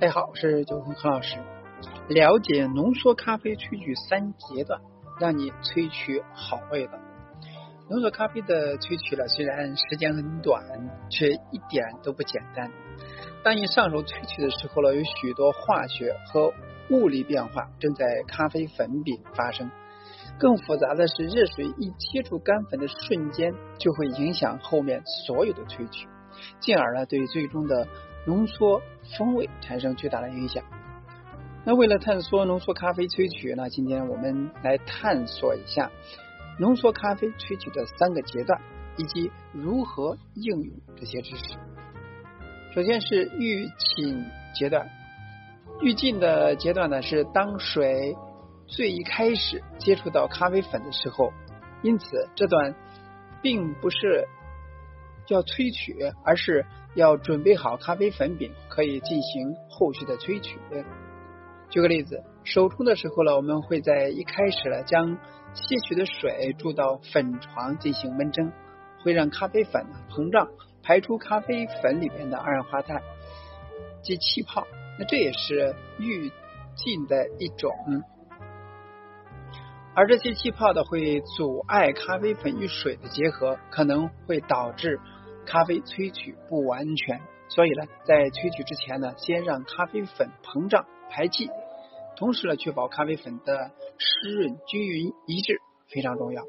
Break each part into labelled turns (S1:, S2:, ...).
S1: 大家好，我是九峰何老师。了解浓缩咖啡萃取三阶段，让你萃取好味道。浓缩咖啡的萃取呢，虽然时间很短，却一点都不简单。当你上手萃取的时候呢，有许多化学和物理变化正在咖啡粉饼发生。更复杂的是，热水一接触干粉的瞬间，就会影响后面所有的萃取，进而呢，对最终的浓缩风味产生巨大的影响。那为了探索浓缩咖啡萃取，那今天我们来探索一下浓缩咖啡萃取的三个阶段，以及如何应用这些知识。首先是预浸阶段，预浸的阶段呢是当水。最一开始接触到咖啡粉的时候，因此这段并不是要萃取，而是要准备好咖啡粉饼，可以进行后续的萃取。举个例子，手冲的时候呢，我们会在一开始呢将吸取的水注到粉床进行温蒸，会让咖啡粉膨胀，排出咖啡粉里面的二氧化碳及气泡。那这也是预浸的一种。而这些气泡的会阻碍咖啡粉与水的结合，可能会导致咖啡萃取不完全。所以呢，在萃取之前呢，先让咖啡粉膨胀排气，同时呢，确保咖啡粉的湿润均匀一致非常重要。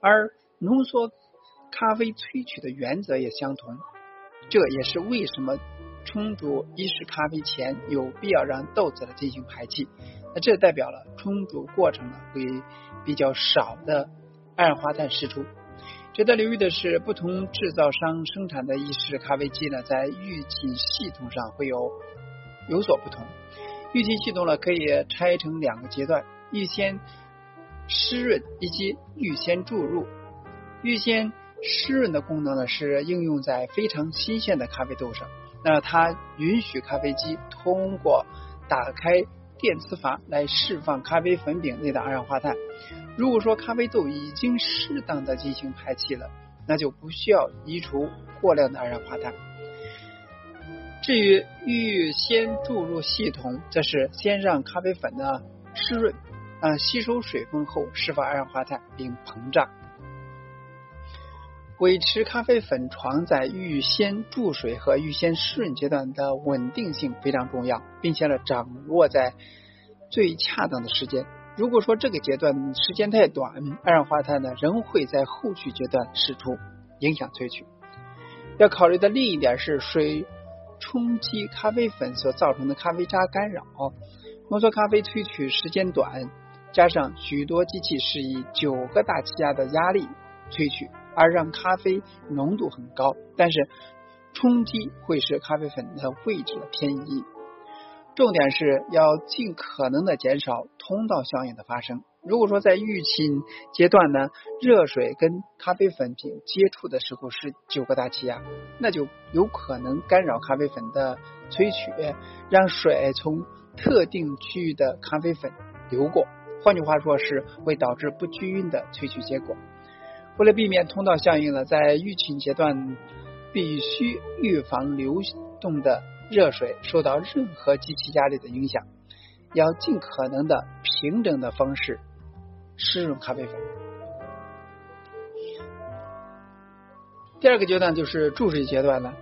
S1: 而浓缩咖啡萃取的原则也相同，这也是为什么冲煮意式咖啡前有必要让豆子呢进行排气。那这代表了冲煮过程呢会比较少的二氧化碳释出。值得留意的是，不同制造商生产的意式咖啡机呢，在预浸系统上会有有所不同。预浸系统呢可以拆成两个阶段：预先湿润以及预先注入。预先湿润的功能呢是应用在非常新鲜的咖啡豆上，那它允许咖啡机通过打开。电磁阀来释放咖啡粉饼内的二氧化碳。如果说咖啡豆已经适当的进行排气了，那就不需要移除过量的二氧化碳。至于预先注入系统，则是先让咖啡粉呢湿润啊吸收水分后释放二氧化碳并膨胀。维持咖啡粉床在预先注水和预先湿润阶段的稳定性非常重要，并且呢掌握在最恰当的时间。如果说这个阶段时间太短，二氧化碳呢仍会在后续阶段释出，影响萃取。要考虑的另一点是水冲击咖啡粉所造成的咖啡渣干扰。浓缩咖啡萃取时间短，加上许多机器是以九个大气压的压力萃取。而让咖啡浓度很高，但是冲击会使咖啡粉的位置偏移。重点是要尽可能的减少通道效应的发生。如果说在预浸阶段呢，热水跟咖啡粉饼接触的时候是九个大气压，那就有可能干扰咖啡粉的萃取，让水从特定区域的咖啡粉流过。换句话说，是会导致不均匀的萃取结果。为了避免通道效应呢，在预浸阶段必须预防流动的热水受到任何机器压力的影响，要尽可能的平整的方式湿润咖啡粉。第二个阶段就是注水阶段了。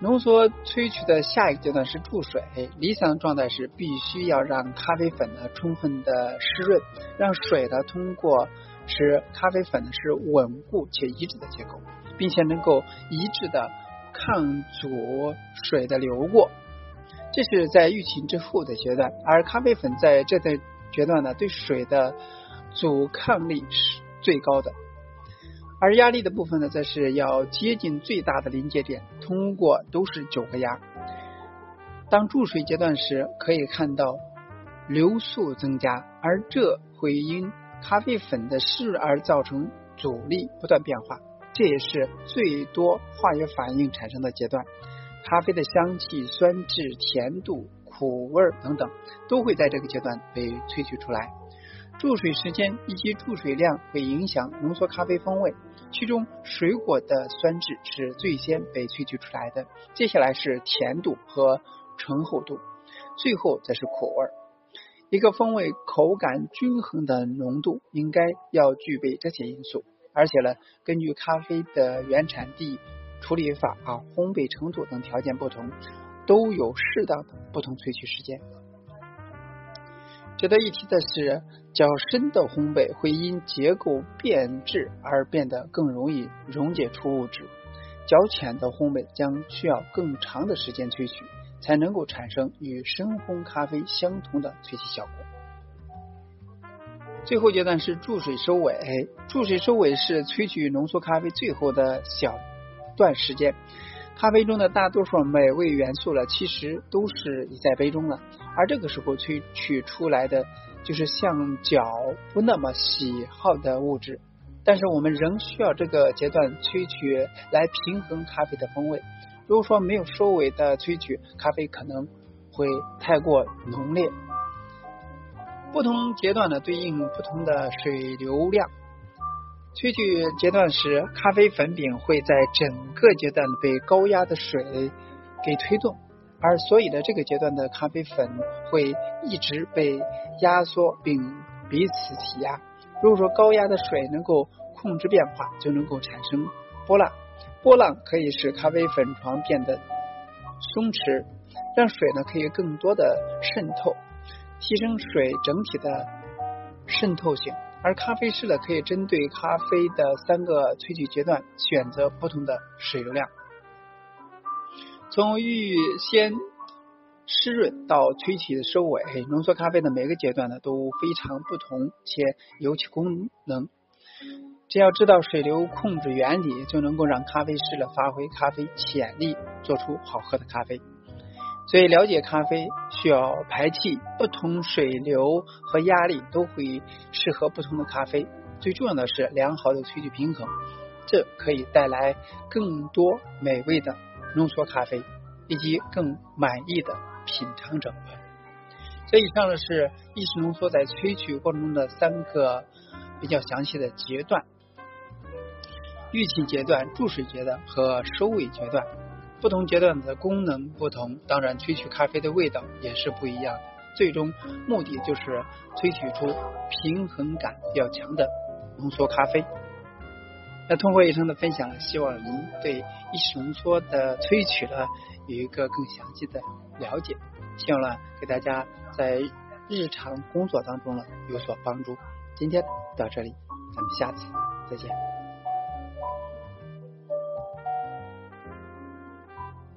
S1: 浓缩萃取的下一个阶段是注水，理想状态是必须要让咖啡粉呢充分的湿润，让水呢通过。使咖啡粉呢是稳固且一致的结构，并且能够一致的抗阻水的流过。这是在预浸之后的阶段，而咖啡粉在这段阶段呢，对水的阻抗力是最高的。而压力的部分呢，则是要接近最大的临界点，通过都是九个压。当注水阶段时，可以看到流速增加，而这会因咖啡粉的湿而造成阻力不断变化，这也是最多化学反应产生的阶段。咖啡的香气、酸质、甜度、苦味等等，都会在这个阶段被萃取出来。注水时间以及注水量会影响浓缩咖啡风味。其中水果的酸质是最先被萃取出来的，接下来是甜度和醇厚度，最后则是苦味。一个风味口感均衡的浓度应该要具备这些因素，而且呢，根据咖啡的原产地、处理法啊、烘焙程度等条件不同，都有适当的不同萃取时间。值得一提的是，较深的烘焙会因结构变质而变得更容易溶解出物质；较浅的烘焙将需要更长的时间萃取，才能够产生与深烘咖啡相同的萃取效果。最后阶段是注水收尾，注水收尾是萃取浓缩咖啡最后的小段时间。咖啡中的大多数美味元素呢，其实都是已在杯中了，而这个时候萃取出来的就是像脚不那么喜好的物质，但是我们仍需要这个阶段萃取来平衡咖啡的风味。如果说没有收尾的萃取，咖啡可能会太过浓烈。不同阶段呢，对应不同的水流量。萃取阶段时，咖啡粉饼会在整个阶段被高压的水给推动，而所以呢，这个阶段的咖啡粉会一直被压缩并彼此挤压。如果说高压的水能够控制变化，就能够产生波浪，波浪可以使咖啡粉床变得松弛，让水呢可以更多的渗透，提升水整体的渗透性。而咖啡师呢，可以针对咖啡的三个萃取阶段选择不同的水流量。从预先湿润到萃取的收尾，浓缩咖啡的每个阶段呢都非常不同且有其功能。只要知道水流控制原理，就能够让咖啡师呢发挥咖啡潜力，做出好喝的咖啡。所以，了解咖啡需要排气，不同水流和压力都会适合不同的咖啡。最重要的是良好的萃取平衡，这可以带来更多美味的浓缩咖啡以及更满意的品尝者。这以上呢是意式浓缩在萃取过程中的三个比较详细的阶段：预期阶段、注水阶段和收尾阶段。不同阶段的功能不同，当然萃取咖啡的味道也是不一样的。最终目的就是萃取出平衡感比较强的浓缩咖啡。那通过以上的分享，希望您对意式浓缩的萃取呢有一个更详细的了解，希望呢给大家在日常工作当中呢有所帮助。今天到这里，咱们下次再见。